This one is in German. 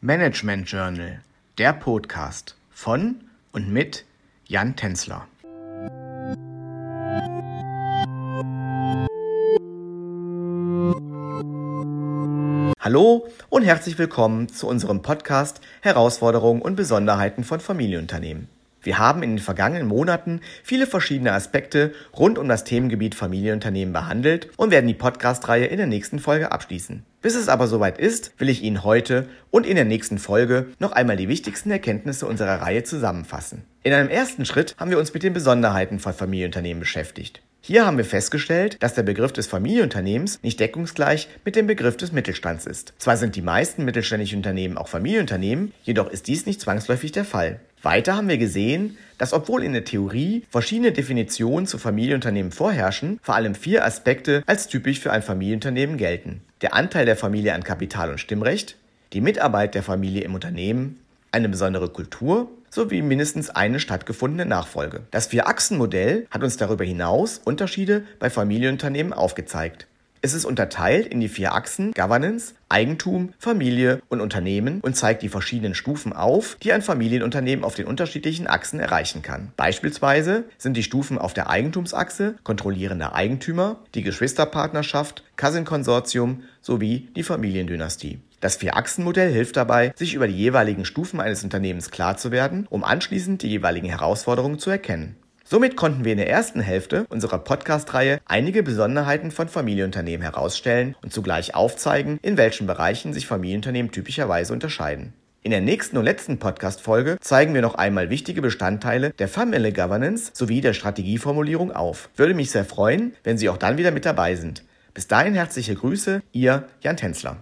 Management Journal, der Podcast von und mit Jan Tenzler. Hallo und herzlich willkommen zu unserem Podcast Herausforderungen und Besonderheiten von Familienunternehmen. Wir haben in den vergangenen Monaten viele verschiedene Aspekte rund um das Themengebiet Familienunternehmen behandelt und werden die Podcast-Reihe in der nächsten Folge abschließen. Bis es aber soweit ist, will ich Ihnen heute und in der nächsten Folge noch einmal die wichtigsten Erkenntnisse unserer Reihe zusammenfassen. In einem ersten Schritt haben wir uns mit den Besonderheiten von Familienunternehmen beschäftigt. Hier haben wir festgestellt, dass der Begriff des Familienunternehmens nicht deckungsgleich mit dem Begriff des Mittelstands ist. Zwar sind die meisten mittelständischen Unternehmen auch Familienunternehmen, jedoch ist dies nicht zwangsläufig der Fall. Weiter haben wir gesehen, dass obwohl in der Theorie verschiedene Definitionen zu Familienunternehmen vorherrschen, vor allem vier Aspekte als typisch für ein Familienunternehmen gelten. Der Anteil der Familie an Kapital und Stimmrecht, die Mitarbeit der Familie im Unternehmen, eine besondere Kultur sowie mindestens eine stattgefundene Nachfolge. Das Vier-Achsen-Modell hat uns darüber hinaus Unterschiede bei Familienunternehmen aufgezeigt. Es ist unterteilt in die vier Achsen Governance, Eigentum, Familie und Unternehmen und zeigt die verschiedenen Stufen auf, die ein Familienunternehmen auf den unterschiedlichen Achsen erreichen kann. Beispielsweise sind die Stufen auf der Eigentumsachse kontrollierender Eigentümer, die Geschwisterpartnerschaft, Cousin-Konsortium sowie die Familiendynastie. Das Vier-Achsen-Modell hilft dabei, sich über die jeweiligen Stufen eines Unternehmens klar zu werden, um anschließend die jeweiligen Herausforderungen zu erkennen. Somit konnten wir in der ersten Hälfte unserer Podcast-Reihe einige Besonderheiten von Familienunternehmen herausstellen und zugleich aufzeigen, in welchen Bereichen sich Familienunternehmen typischerweise unterscheiden. In der nächsten und letzten Podcast-Folge zeigen wir noch einmal wichtige Bestandteile der Family Governance sowie der Strategieformulierung auf. Würde mich sehr freuen, wenn Sie auch dann wieder mit dabei sind. Bis dahin herzliche Grüße, Ihr Jan Tänzler.